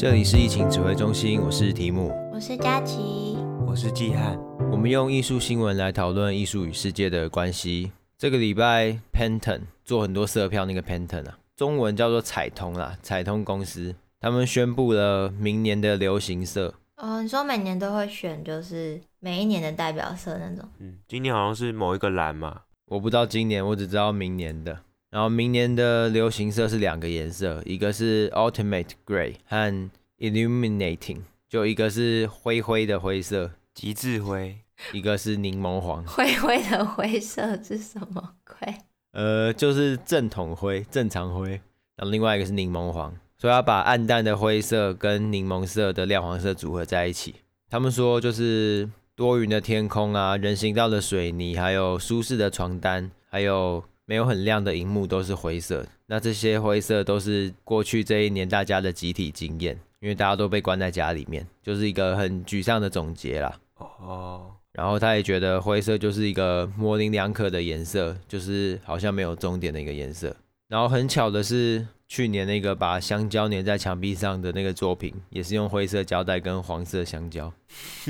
这里是疫情指挥中心，我是提姆，我是佳琪，我是季汉。我们用艺术新闻来讨论艺术与世界的关系。这个礼拜，Pantone 做很多色票，那个 Pantone 啊，中文叫做彩通啦，彩通公司，他们宣布了明年的流行色。哦，你说每年都会选，就是每一年的代表色那种。嗯，今年好像是某一个蓝嘛，我不知道今年，我只知道明年的。然后明年的流行色是两个颜色，一个是 Ultimate Grey 和 Illuminating，就一个是灰灰的灰色，极致灰，一个是柠檬黄。灰灰的灰色是什么灰？呃，就是正统灰，正常灰。然后另外一个是柠檬黄，所以要把暗淡的灰色跟柠檬色的亮黄色组合在一起。他们说就是多云的天空啊，人行道的水泥，还有舒适的床单，还有。没有很亮的荧幕都是灰色，那这些灰色都是过去这一年大家的集体经验，因为大家都被关在家里面，就是一个很沮丧的总结啦。哦，然后他也觉得灰色就是一个模棱两可的颜色，就是好像没有终点的一个颜色。然后很巧的是，去年那个把香蕉粘在墙壁上的那个作品，也是用灰色胶带跟黄色香蕉，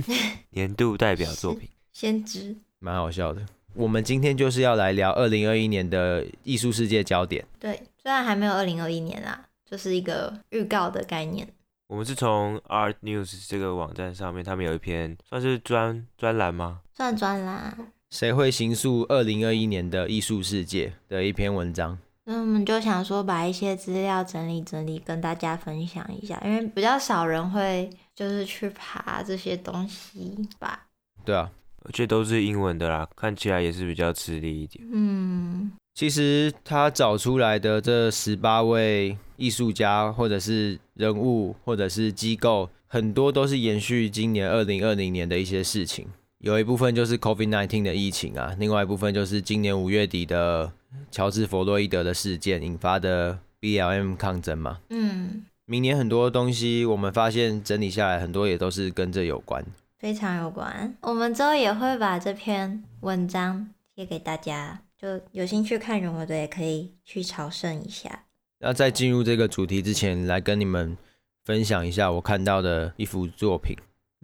年度代表作品，先知，蛮好笑的。我们今天就是要来聊二零二一年的艺术世界焦点。对，虽然还没有二零二一年啦，就是一个预告的概念。我们是从 Art News 这个网站上面，他们有一篇算是专专栏吗？算专栏。谁会行塑二零二一年的艺术世界的一篇文章。那我们就想说，把一些资料整理整理，跟大家分享一下，因为比较少人会就是去爬这些东西吧。对啊。而且都是英文的啦，看起来也是比较吃力一点。嗯，其实他找出来的这十八位艺术家，或者是人物，或者是机构，很多都是延续今年二零二零年的一些事情。有一部分就是 COVID-19 的疫情啊，另外一部分就是今年五月底的乔治·弗洛伊德的事件引发的 BLM 抗争嘛。嗯，明年很多东西我们发现整理下来，很多也都是跟这有关。非常有关，我们之后也会把这篇文章贴给大家，就有兴趣看人物的也可以去朝圣一下。那在进入这个主题之前，来跟你们分享一下我看到的一幅作品。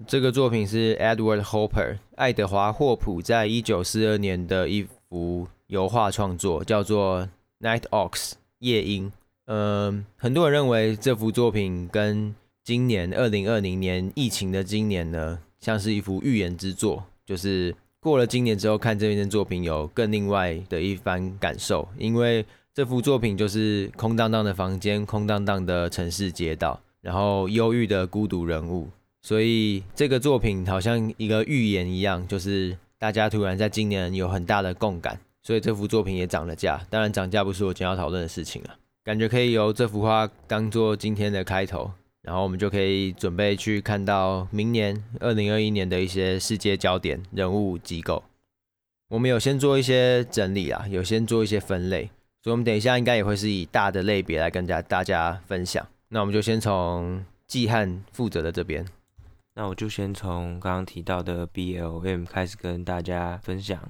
这个作品是 Edward Hopper 爱德华霍普在一九四二年的一幅油画创作，叫做 Night Ox 夜鹰。嗯，很多人认为这幅作品跟今年二零二零年疫情的今年呢，像是一幅预言之作，就是过了今年之后看这件作品有更另外的一番感受，因为这幅作品就是空荡荡的房间、空荡荡的城市街道，然后忧郁的孤独人物，所以这个作品好像一个预言一样，就是大家突然在今年有很大的共感，所以这幅作品也涨了价。当然涨价不是我今天要讨论的事情了，感觉可以由这幅画当做今天的开头。然后我们就可以准备去看到明年二零二一年的一些世界焦点人物机构。我们有先做一些整理啊，有先做一些分类，所以我们等一下应该也会是以大的类别来跟大家大家分享。那我们就先从季汉负责的这边，那我就先从刚刚提到的 BLM 开始跟大家分享。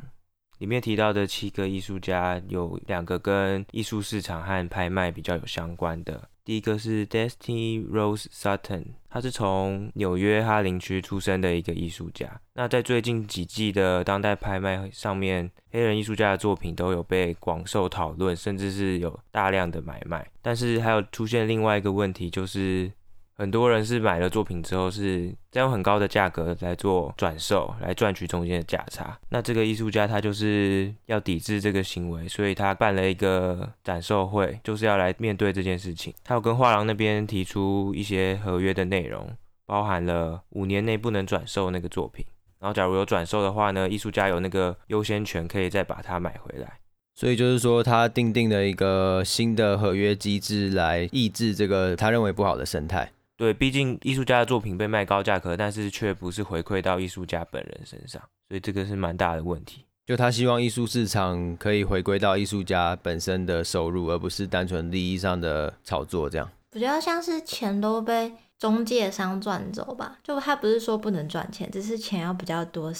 里面提到的七个艺术家，有两个跟艺术市场和拍卖比较有相关的。第一个是 Destiny Rose Sutton，他是从纽约哈林区出生的一个艺术家。那在最近几季的当代拍卖上面，黑人艺术家的作品都有被广受讨论，甚至是有大量的买卖。但是还有出现另外一个问题，就是。很多人是买了作品之后，是再用很高的价格来做转售，来赚取中间的价差。那这个艺术家他就是要抵制这个行为，所以他办了一个展售会，就是要来面对这件事情。他有跟画廊那边提出一些合约的内容，包含了五年内不能转售那个作品，然后假如有转售的话呢，艺术家有那个优先权，可以再把它买回来。所以就是说，他订定了一个新的合约机制来抑制这个他认为不好的生态。对，毕竟艺术家的作品被卖高价格，但是却不是回馈到艺术家本人身上，所以这个是蛮大的问题。就他希望艺术市场可以回归到艺术家本身的收入，而不是单纯利益上的炒作，这样。比较像是钱都被中介商赚走吧，就他不是说不能赚钱，只是钱要比较多，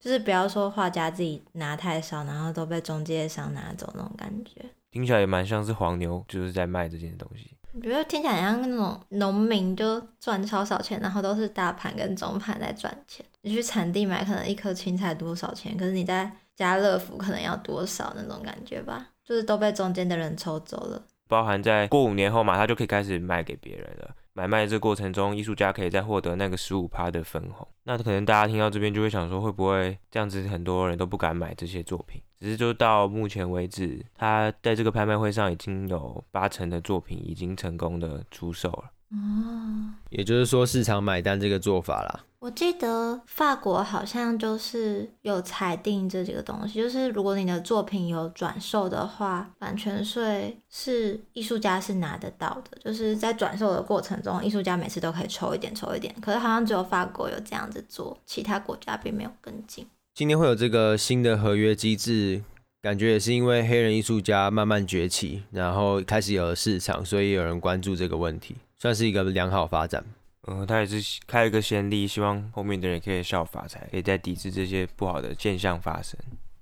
就是不要说画家自己拿太少，然后都被中介商拿走那种感觉。听起来也蛮像是黄牛就是在卖这件东西。我觉得听起来像那种农民就赚超少钱，然后都是大盘跟中盘在赚钱。你去产地买，可能一颗青菜多少钱，可是你在家乐福可能要多少那种感觉吧，就是都被中间的人抽走了。包含在过五年后嘛，他就可以开始卖给别人了。买卖这过程中，艺术家可以再获得那个十五趴的分红。那可能大家听到这边就会想说，会不会这样子很多人都不敢买这些作品？只是就到目前为止，他在这个拍卖会上已经有八成的作品已经成功的出售了。哦，也就是说市场买单这个做法啦。我记得法国好像就是有裁定这几个东西，就是如果你的作品有转售的话，版权税是艺术家是拿得到的，就是在转售的过程中，艺术家每次都可以抽一点，抽一点。可是好像只有法国有这样子做，其他国家并没有跟进。今天会有这个新的合约机制，感觉也是因为黑人艺术家慢慢崛起，然后开始有了市场，所以有人关注这个问题，算是一个良好发展。嗯，他也是开了个先例，希望后面的人可以效法，才可以再抵制这些不好的现象发生。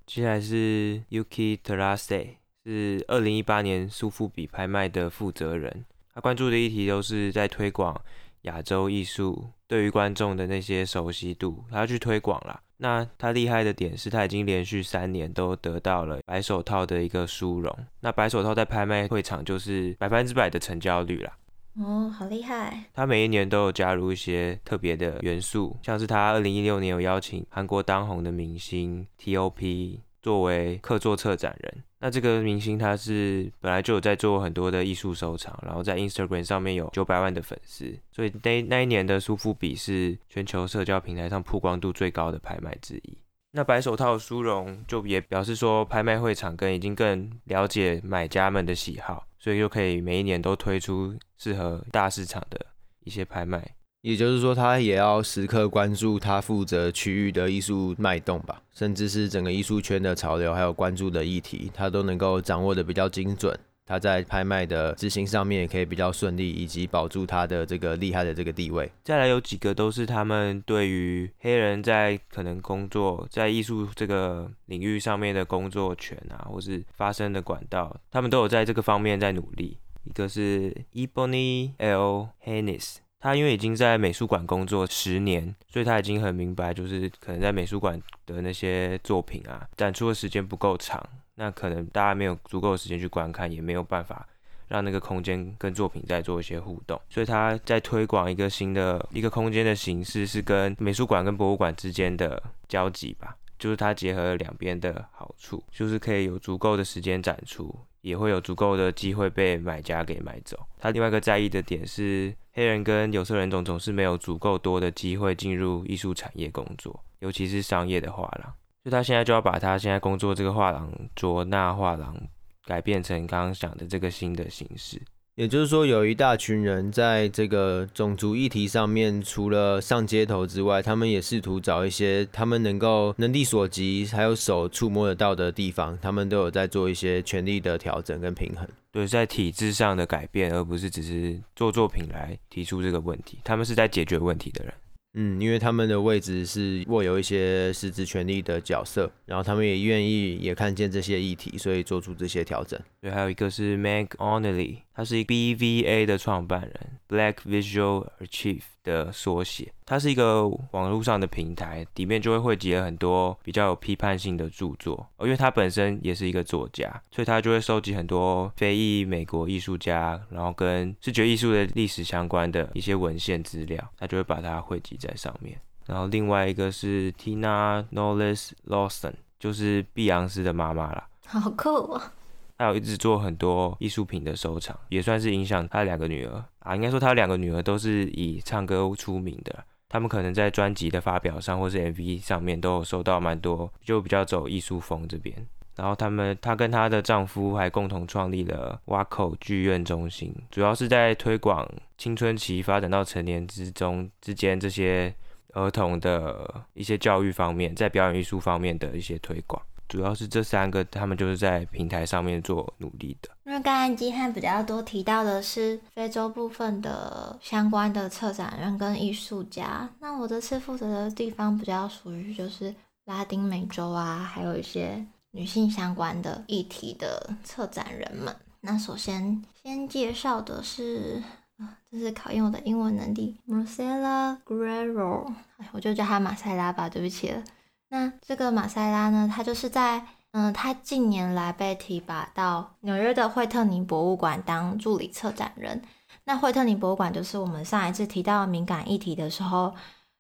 接下来是 Yuki Terase，是二零一八年苏富比拍卖的负责人，他关注的议题都是在推广亚洲艺术对于观众的那些熟悉度，他要去推广啦。那他厉害的点是他已经连续三年都得到了白手套的一个殊荣，那白手套在拍卖会场就是百分之百的成交率啦。哦，好厉害！他每一年都有加入一些特别的元素，像是他二零一六年有邀请韩国当红的明星 T.O.P 作为客座策展人。那这个明星他是本来就有在做很多的艺术收藏，然后在 Instagram 上面有九百万的粉丝，所以那那一年的苏富比是全球社交平台上曝光度最高的拍卖之一。那白手套殊荣就也表示说，拍卖会场跟已经更了解买家们的喜好。所以就可以每一年都推出适合大市场的一些拍卖，也就是说，他也要时刻关注他负责区域的艺术脉动吧，甚至是整个艺术圈的潮流，还有关注的议题，他都能够掌握得比较精准。他在拍卖的执行上面也可以比较顺利，以及保住他的这个厉害的这个地位。再来有几个都是他们对于黑人在可能工作在艺术这个领域上面的工作权啊，或是发声的管道，他们都有在这个方面在努力。一个是 Ebony L. Haynes，他因为已经在美术馆工作十年，所以他已经很明白，就是可能在美术馆的那些作品啊，展出的时间不够长。那可能大家没有足够的时间去观看，也没有办法让那个空间跟作品再做一些互动，所以他在推广一个新的一个空间的形式，是跟美术馆跟博物馆之间的交集吧，就是它结合了两边的好处，就是可以有足够的时间展出，也会有足够的机会被买家给买走。他另外一个在意的点是，黑人跟有色人种总是没有足够多的机会进入艺术产业工作，尤其是商业的画廊。就他现在就要把他现在工作这个画廊卓纳画廊改变成刚刚讲的这个新的形式，也就是说，有一大群人在这个种族议题上面，除了上街头之外，他们也试图找一些他们能够能力所及，还有手触摸得到的地方，他们都有在做一些权力的调整跟平衡。对，在体制上的改变，而不是只是做作品来提出这个问题，他们是在解决问题的人。嗯，因为他们的位置是握有一些实质权利的角色，然后他们也愿意也看见这些议题，所以做出这些调整。对，还有一个是 Meg Onely，他是一 BVA 的创办人，Black Visual Archive 的缩写。它是一个网络上的平台，里面就会汇集了很多比较有批判性的著作。哦，因为他本身也是一个作家，所以他就会收集很多非裔美国艺术家，然后跟视觉艺术的历史相关的一些文献资料，他就会把它汇集在上面。然后另外一个是 Tina Knowles Lawson，就是碧昂斯的妈妈啦。好酷啊！他有一直做很多艺术品的收藏，也算是影响他两个女儿啊。应该说他两个女儿都是以唱歌出名的。他们可能在专辑的发表上，或是 MV 上面都有收到蛮多，就比较走艺术风这边。然后他们，她跟她的丈夫还共同创立了挖口剧院中心，主要是在推广青春期发展到成年之中之间这些儿童的一些教育方面，在表演艺术方面的一些推广。主要是这三个，他们就是在平台上面做努力的。因为刚才基汉比较多提到的是非洲部分的相关的策展人跟艺术家，那我这次负责的地方比较属于就是拉丁美洲啊，还有一些女性相关的议题的策展人们。那首先先介绍的是，啊，这是考验我的英文能力，Marcela Guerrero，我就叫她马赛拉吧，对不起了。那这个马赛拉呢，他就是在，嗯，他近年来被提拔到纽约的惠特尼博物馆当助理策展人。那惠特尼博物馆就是我们上一次提到敏感议题的时候，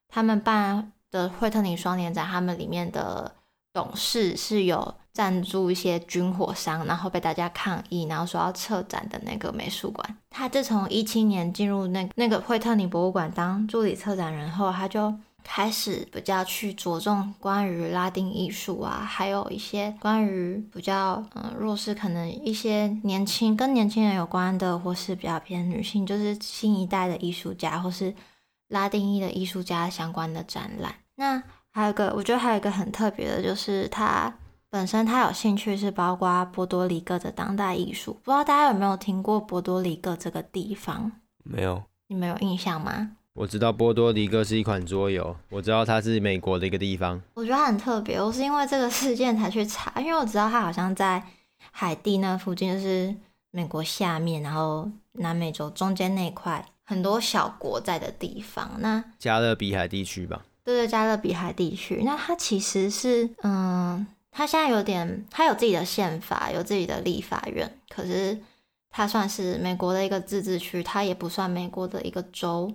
他们办的惠特尼双年展，他们里面的董事是有赞助一些军火商，然后被大家抗议，然后说要撤展的那个美术馆。他自从一七年进入那那个惠特尼博物馆当助理策展人后，他就。开始比较去着重关于拉丁艺术啊，还有一些关于比较嗯弱势，可能一些年轻跟年轻人有关的，或是比较偏女性，就是新一代的艺术家或是拉丁裔的艺术家相关的展览。那还有一个，我觉得还有一个很特别的，就是他本身他有兴趣是包括波多黎各的当代艺术。不知道大家有没有听过波多黎各这个地方？没有，你们有印象吗？我知道波多黎各是一款桌游，我知道它是美国的一个地方。我觉得它很特别，我是因为这个事件才去查，因为我知道它好像在海地那附近，就是美国下面，然后南美洲中间那块很多小国在的地方。那加勒比海地区吧？对对，加勒比海地区。那它其实是，嗯，它现在有点，它有自己的宪法，有自己的立法院，可是它算是美国的一个自治区，它也不算美国的一个州。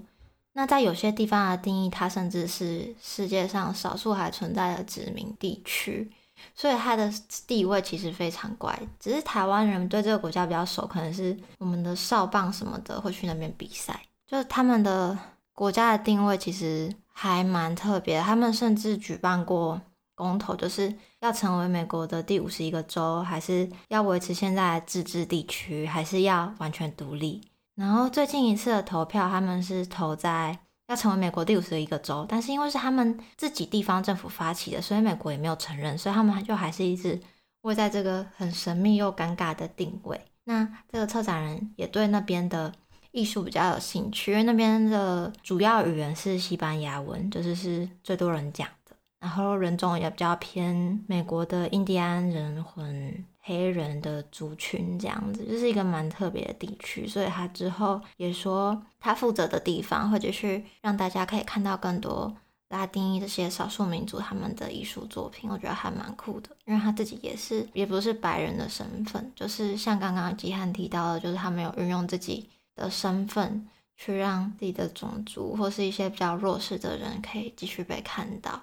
那在有些地方的定义，它甚至是世界上少数还存在的殖民地区，所以它的地位其实非常怪。只是台湾人对这个国家比较熟，可能是我们的少棒什么的会去那边比赛。就是他们的国家的定位其实还蛮特别，他们甚至举办过公投，就是要成为美国的第五十一个州，还是要维持现在的自治地区，还是要完全独立。然后最近一次的投票，他们是投在要成为美国第五十一个州，但是因为是他们自己地方政府发起的，所以美国也没有承认，所以他们就还是一直位在这个很神秘又尴尬的定位。那这个策展人也对那边的艺术比较有兴趣，因为那边的主要语言是西班牙文，就是是最多人讲的，然后人种也比较偏美国的印第安人混。黑人的族群这样子，就是一个蛮特别的地区，所以他之后也说，他负责的地方会继续让大家可以看到更多拉丁裔这些少数民族他们的艺术作品，我觉得还蛮酷的，因为他自己也是也不是白人的身份，就是像刚刚吉汉提到的，就是他没有运用自己的身份去让自己的种族或是一些比较弱势的人可以继续被看到。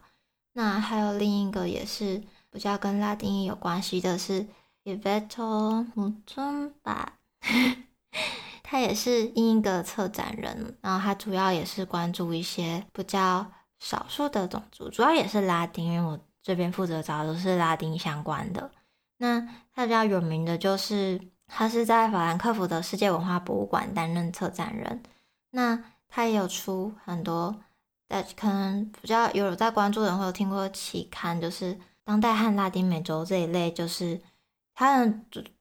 那还有另一个也是比较跟拉丁裔有关系的是。Iveto Mutumba，他也是另一个策展人，然后他主要也是关注一些比较少数的种族，主要也是拉丁，因为我这边负责找的都是拉丁相关的。那他比较有名的就是他是在法兰克福的世界文化博物馆担任策展人，那他也有出很多，在可能比较有在关注的人会有听过期刊，就是当代和拉丁美洲这一类，就是。他的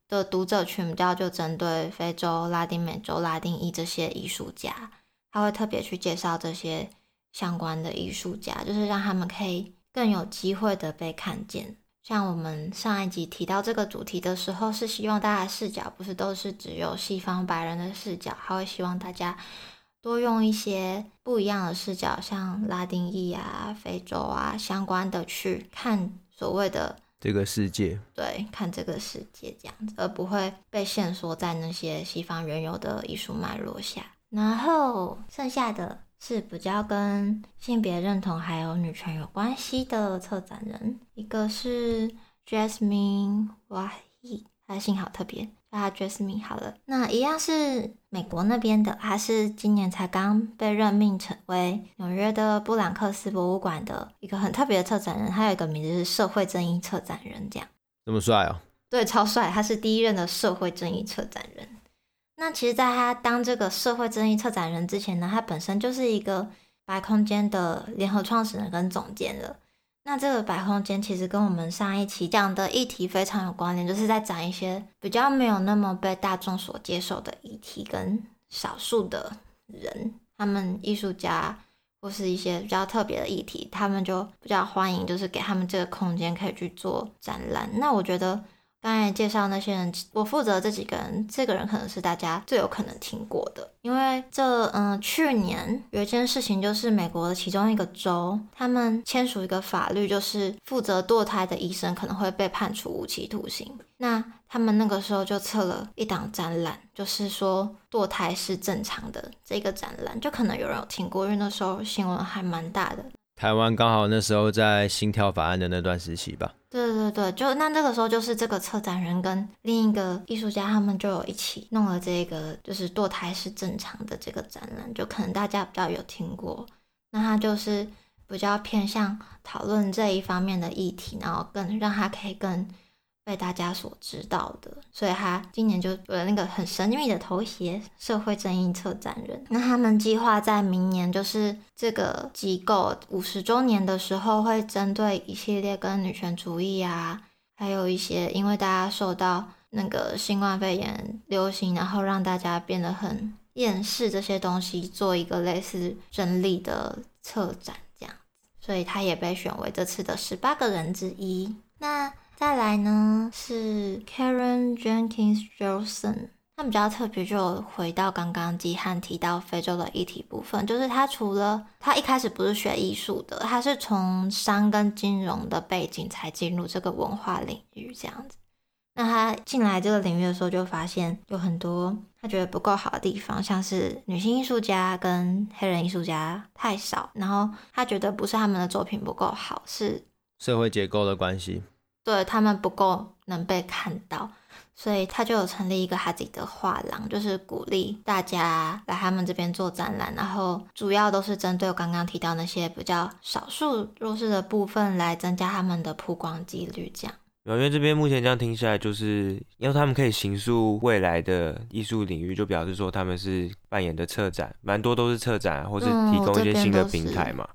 的读者群比较就针对非洲、拉丁美洲、拉丁裔这些艺术家，他会特别去介绍这些相关的艺术家，就是让他们可以更有机会的被看见。像我们上一集提到这个主题的时候，是希望大家的视角不是都是只有西方白人的视角，他会希望大家多用一些不一样的视角，像拉丁裔啊、非洲啊相关的去看所谓的。这个世界，对，看这个世界这样子，而不会被限缩在那些西方原有的艺术脉络下。然后剩下的是比较跟性别认同还有女权有关系的策展人，一个是 Jasmine Wahi，他的姓好特别。叫他 Jasmine 好了，那一样是美国那边的，他是今年才刚被任命成为纽约的布朗克斯博物馆的一个很特别的策展人，他有一个名字是社会正义策展人，这样这么帅哦？对，超帅，他是第一任的社会正义策展人。那其实，在他当这个社会正义策展人之前呢，他本身就是一个白空间的联合创始人跟总监了。那这个白空间其实跟我们上一期讲的议题非常有关联，就是在讲一些比较没有那么被大众所接受的议题，跟少数的人，他们艺术家或是一些比较特别的议题，他们就比较欢迎，就是给他们这个空间可以去做展览。那我觉得刚才介绍那些人，我负责这几个人，这个人可能是大家最有可能听过的，因为这嗯、去年有一件事情，就是美国的其中一个州，他们签署一个法律，就是负责堕胎的医生可能会被判处无期徒刑。那他们那个时候就策了一档展览，就是说堕胎是正常的这个展览，就可能有人有听过，因为那时候新闻还蛮大的。台湾刚好那时候在心跳法案的那段时期吧。对对对，就那那个时候就是这个策展人跟另一个艺术家，他们就有一起弄了这个，就是堕胎是正常的这个展览，就可能大家比较有听过。那他就是比较偏向讨论这一方面的议题，然后更让他可以更。被大家所知道的，所以他今年就有了那个很神秘的头衔——社会正义策展人。那他们计划在明年，就是这个机构五十周年的时候，会针对一系列跟女权主义啊，还有一些因为大家受到那个新冠肺炎流行，然后让大家变得很厌世这些东西，做一个类似整理的策展这样子。所以他也被选为这次的十八个人之一。那。再来呢是 Karen Jenkins Johnson，他比较特别，就回到刚刚基汉提到非洲的议题部分，就是他除了他一开始不是学艺术的，他是从商跟金融的背景才进入这个文化领域这样子。那他进来这个领域的时候，就发现有很多他觉得不够好的地方，像是女性艺术家跟黑人艺术家太少，然后他觉得不是他们的作品不够好，是社会结构的关系。对，他们不够能被看到，所以他就有成立一个他自己的画廊，就是鼓励大家来他们这边做展览，然后主要都是针对我刚刚提到那些比较少数弱势的部分来增加他们的曝光几率。这样，因为这边目前这样听下来，就是因为他们可以形塑未来的艺术领域，就表示说他们是扮演的策展，蛮多都是策展，或是提供一些新的平台嘛，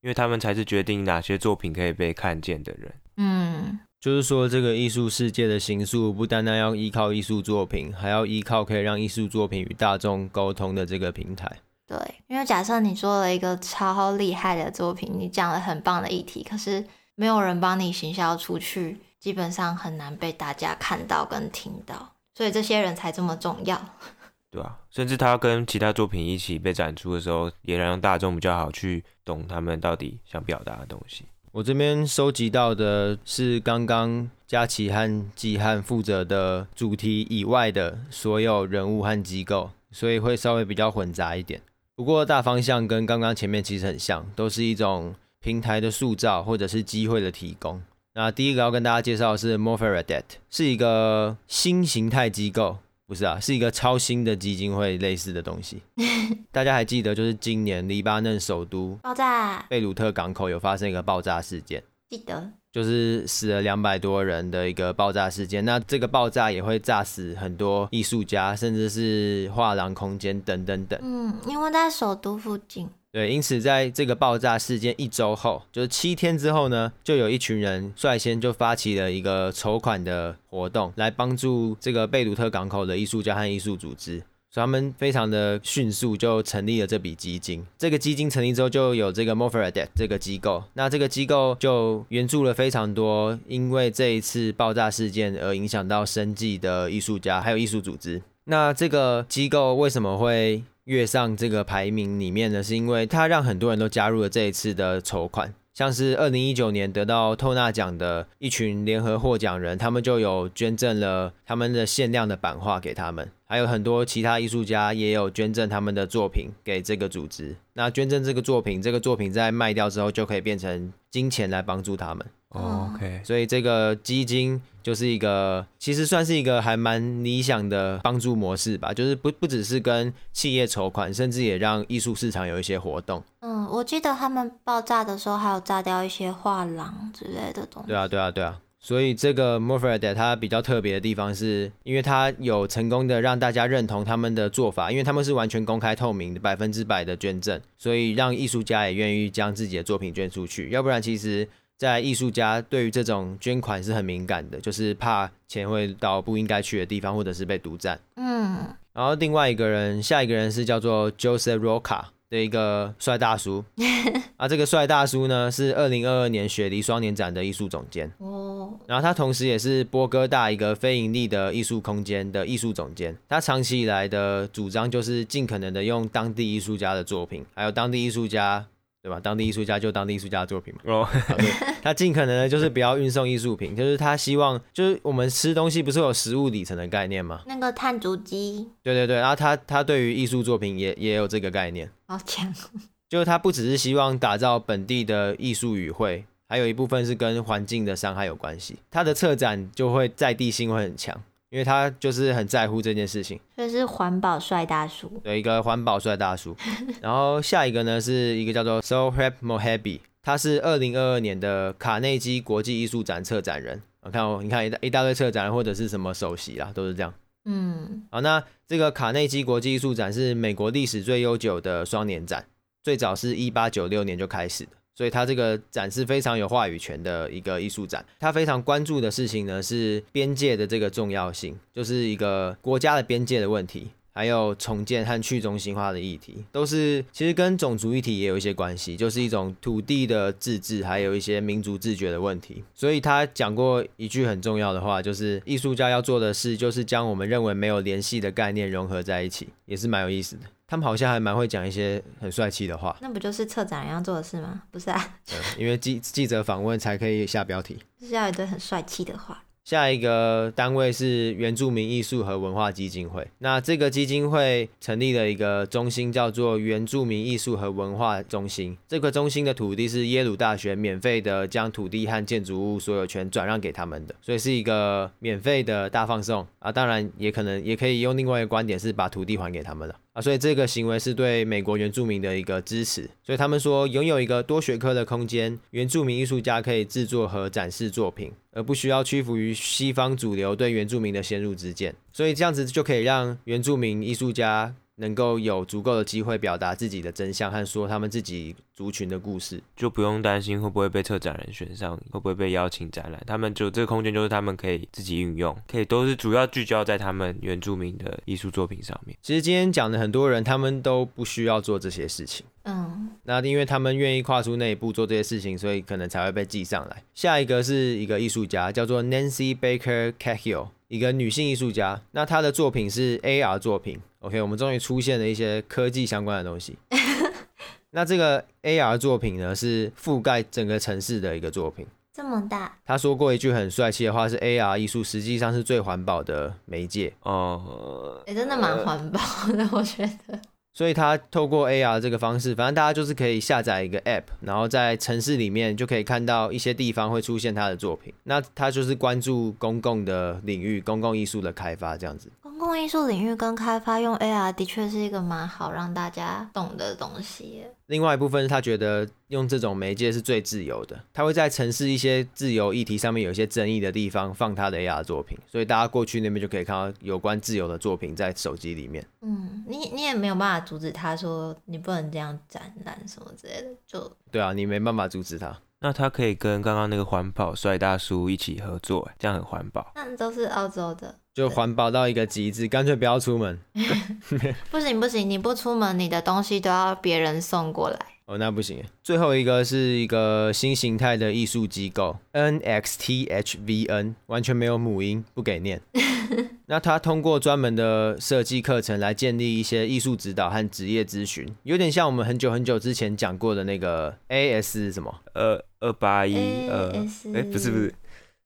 因为他们才是决定哪些作品可以被看见的人。嗯，就是说，这个艺术世界的形塑不单单要依靠艺术作品，还要依靠可以让艺术作品与大众沟通的这个平台。对，因为假设你做了一个超厉害的作品，你讲了很棒的议题，可是没有人帮你行销出去，基本上很难被大家看到跟听到，所以这些人才这么重要。对啊，甚至他跟其他作品一起被展出的时候，也让大众比较好去懂他们到底想表达的东西。我这边收集到的是刚刚佳琪和季汉负责的主题以外的所有人物和机构，所以会稍微比较混杂一点。不过大方向跟刚刚前面其实很像，都是一种平台的塑造或者是机会的提供。那第一个要跟大家介绍的是 m o r f e r a d e t 是一个新形态机构。不是啊，是一个超新的基金会类似的东西。大家还记得，就是今年黎巴嫩首都爆炸，贝鲁特港口有发生一个爆炸事件。记得，就是死了两百多人的一个爆炸事件。那这个爆炸也会炸死很多艺术家，甚至是画廊空间等等等。嗯，因为在首都附近。对，因此在这个爆炸事件一周后，就是七天之后呢，就有一群人率先就发起了一个筹款的活动，来帮助这个贝鲁特港口的艺术家和艺术组织。所以他们非常的迅速就成立了这笔基金。这个基金成立之后，就有这个 Movaradet 这个机构。那这个机构就援助了非常多因为这一次爆炸事件而影响到生计的艺术家还有艺术组织。那这个机构为什么会跃上这个排名里面呢，是因为它让很多人都加入了这一次的筹款，像是二零一九年得到透纳奖的一群联合获奖人，他们就有捐赠了他们的限量的版画给他们，还有很多其他艺术家也有捐赠他们的作品给这个组织。那捐赠这个作品，这个作品在卖掉之后就可以变成金钱来帮助他们。OK，所以这个基金就是一个，其实算是一个还蛮理想的帮助模式吧，就是不不只是跟企业筹款，甚至也让艺术市场有一些活动。嗯，我记得他们爆炸的时候还有炸掉一些画廊之类的东西。对啊，对啊，对啊。所以这个 Movaradet 它比较特别的地方是，因为它有成功的让大家认同他们的做法，因为他们是完全公开透明的，百分之百的捐赠，所以让艺术家也愿意将自己的作品捐出去，要不然其实。在艺术家对于这种捐款是很敏感的，就是怕钱会到不应该去的地方，或者是被独占。嗯，然后另外一个人，下一个人是叫做 Joseph Roca 的一个帅大叔。啊，这个帅大叔呢是二零二二年雪梨双年展的艺术总监。哦。然后他同时也是波哥大一个非盈利的艺术空间的艺术总监。他长期以来的主张就是尽可能的用当地艺术家的作品，还有当地艺术家。对吧？当地艺术家就当地艺术家的作品嘛。哦，对，他尽可能的就是不要运送艺术品，就是他希望，就是我们吃东西不是有食物里程的概念吗？那个碳足迹。对对对，然后他他对于艺术作品也也有这个概念。好强。就是他不只是希望打造本地的艺术语汇，还有一部分是跟环境的伤害有关系。他的策展就会在地性会很强。因为他就是很在乎这件事情，所以是环保帅大叔，有一个环保帅大叔。然后下一个呢是一个叫做 Sohrab Mohabi，他是二零二二年的卡内基国际艺术展策展人。我看哦，你看一大一大堆策展人或者是什么首席啦，都是这样。嗯，好，那这个卡内基国际艺术展是美国历史最悠久的双年展，最早是一八九六年就开始的。所以他这个展是非常有话语权的一个艺术展，他非常关注的事情呢是边界的这个重要性，就是一个国家的边界的问题，还有重建和去中心化的议题，都是其实跟种族议题也有一些关系，就是一种土地的自治，还有一些民族自觉的问题。所以他讲过一句很重要的话，就是艺术家要做的事，就是将我们认为没有联系的概念融合在一起，也是蛮有意思的。他们好像还蛮会讲一些很帅气的话，那不就是策展人要做的事吗？不是啊，对，因为记记者访问才可以下标题，就是要一堆很帅气的话。下一个单位是原住民艺术和文化基金会。那这个基金会成立了一个中心，叫做原住民艺术和文化中心。这个中心的土地是耶鲁大学免费的将土地和建筑物所有权转让给他们的，所以是一个免费的大放送啊。当然，也可能也可以用另外一个观点是把土地还给他们了啊。所以这个行为是对美国原住民的一个支持。所以他们说，拥有一个多学科的空间，原住民艺术家可以制作和展示作品。而不需要屈服于西方主流对原住民的先入之见，所以这样子就可以让原住民艺术家能够有足够的机会表达自己的真相和说他们自己族群的故事，就不用担心会不会被策展人选上，会不会被邀请展览。他们就这个空间就是他们可以自己运用，可以都是主要聚焦在他们原住民的艺术作品上面。其实今天讲的很多人，他们都不需要做这些事情。嗯，那因为他们愿意跨出那一步做这些事情，所以可能才会被记上来。下一个是一个艺术家，叫做 Nancy Baker Cahill，一个女性艺术家。那她的作品是 AR 作品。OK，我们终于出现了一些科技相关的东西。那这个 AR 作品呢，是覆盖整个城市的一个作品，这么大。他说过一句很帅气的话，是 AR 艺术实际上是最环保的媒介。哦，也真的蛮环保的，我觉得。所以他透过 AR 这个方式，反正大家就是可以下载一个 App，然后在城市里面就可以看到一些地方会出现他的作品。那他就是关注公共的领域、公共艺术的开发这样子。公共艺术领域跟开发用 AR 的确是一个蛮好让大家懂的东西。另外一部分是他觉得用这种媒介是最自由的，他会在城市一些自由议题上面有一些争议的地方放他的 AR 作品，所以大家过去那边就可以看到有关自由的作品在手机里面。嗯，你你也没有办法阻止他说你不能这样展览什么之类的，就对啊，你没办法阻止他。那他可以跟刚刚那个环保帅大叔一起合作，这样很环保。那都是澳洲的，就环保到一个极致，干脆不要出门。不行不行，你不出门，你的东西都要别人送过来。哦，那不行。最后一个是一个新形态的艺术机构，NXTHVN，完全没有母音，不给念。那他通过专门的设计课程来建立一些艺术指导和职业咨询，有点像我们很久很久之前讲过的那个 AS 什么？呃，二八一呃，哎，不是不是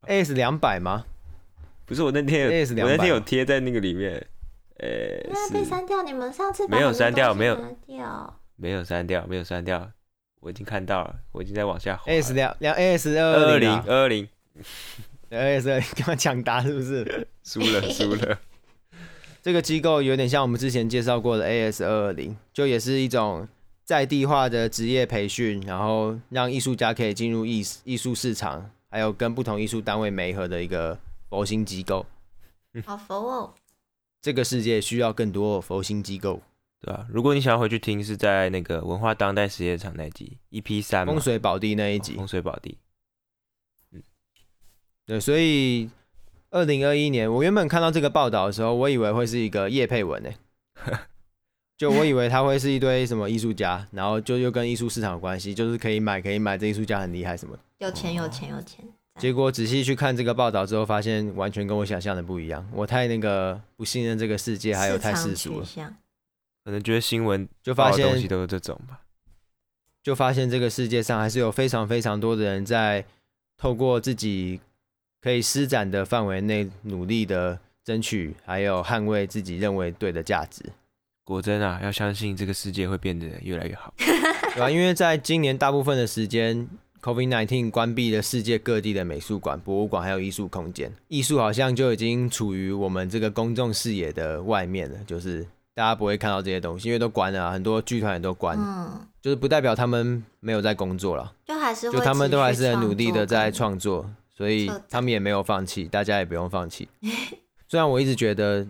，AS 两百吗？不是，我那天 AS 两百，我那天有贴在那个里面。呃，那被删掉，你们上次没有删掉，没有没有删掉，没有删掉，我已经看到了，我已经在往下滑。AS 两两 AS 二二零二二零。哎，是刚刚抢答是不是？输了，输了。这个机构有点像我们之前介绍过的 AS 二二零，就也是一种在地化的职业培训，然后让艺术家可以进入艺艺术市场，还有跟不同艺术单位媒合的一个佛心机构。好佛哦！这个世界需要更多佛心机构，对吧？如果你想要回去听，是在那个文化当代实验场那集 EP 三，风水宝地那一集，风水宝地。嗯对，所以二零二一年，我原本看到这个报道的时候，我以为会是一个叶佩文诶，就我以为他会是一堆什么艺术家，然后就又跟艺术市场有关系，就是可以买可以买，这艺术家很厉害什么的。有钱有钱有钱。结果仔细去看这个报道之后，发现完全跟我想象的不一样。我太那个不信任这个世界，还有太世俗了。可能觉得新闻就发现东西都是这种吧。就发现这个世界上还是有非常非常多的人在透过自己可以施展的范围内努力的争取，还有捍卫自己认为对的价值。果真啊，要相信这个世界会变得越来越好，对吧？因为在今年大部分的时间，COVID-19 关闭了世界各地的美术馆、博物馆还有艺术空间，艺术好像就已经处于我们这个公众视野的外面了，就是大家不会看到这些东西，因为都关了啊，很多剧团也都关，嗯，就是不代表他们没有在工作了，就还是就他们都还是很努力的在创作，所以他们也没有放弃，大家也不用放弃。虽然我一直觉得。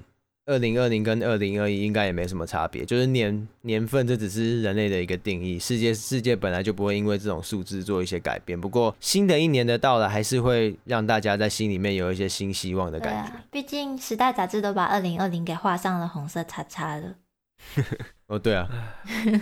二零二零跟二零二一应该也没什么差别，就是年年份，这只是人类的一个定义。世界世界本来就不会因为这种数字做一些改变。不过新的一年的到来，还是会让大家在心里面有一些新希望的感觉。毕竟《时代》杂志都把二零二零给画上了红色叉叉了。哦，对啊。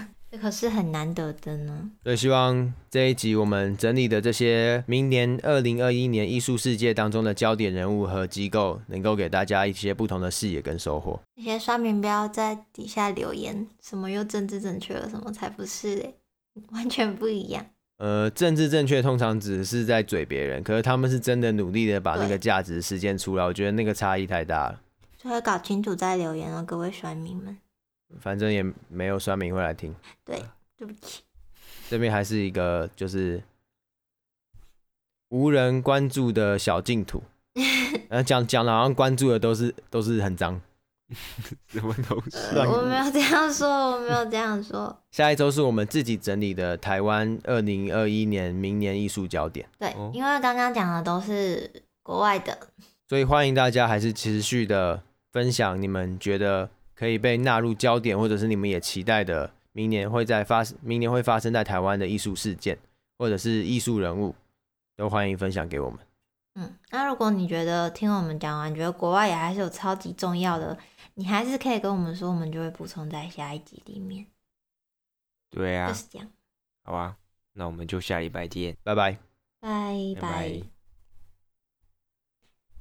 可是很难得的呢。所以希望这一集我们整理的这些明年二零二一年艺术世界当中的焦点人物和机构，能够给大家一些不同的视野跟收获。那些刷名不要在底下留言，什么又政治正确了，什么才不是嘞，完全不一样。呃，政治正确通常只是在嘴别人，可是他们是真的努力的把那个价值实践出来，我觉得那个差异太大了。所以搞清楚再留言哦，各位选民们。反正也没有酸民会来听。对，对不起。这边还是一个就是无人关注的小净土。呃，讲讲的好像关注的都是都是很脏。什么东西？呃，我没有这样说，我没有这样说。下一周是我们自己整理的台湾二零二一年明年艺术焦点。对，因为刚刚讲的都是国外的，所以欢迎大家还是持续的分享你们觉得。可以被纳入焦点，或者是你们也期待的，明年会在发明年会发生在台湾的艺术事件，或者是艺术人物，都欢迎分享给我们。嗯，那如果你觉得听我们讲完，觉得国外也还是有超级重要的，你还是可以跟我们说，我们就会补充在下一集里面。对啊，就是这样。好啊，那我们就下礼拜见，拜拜，拜拜。拜拜。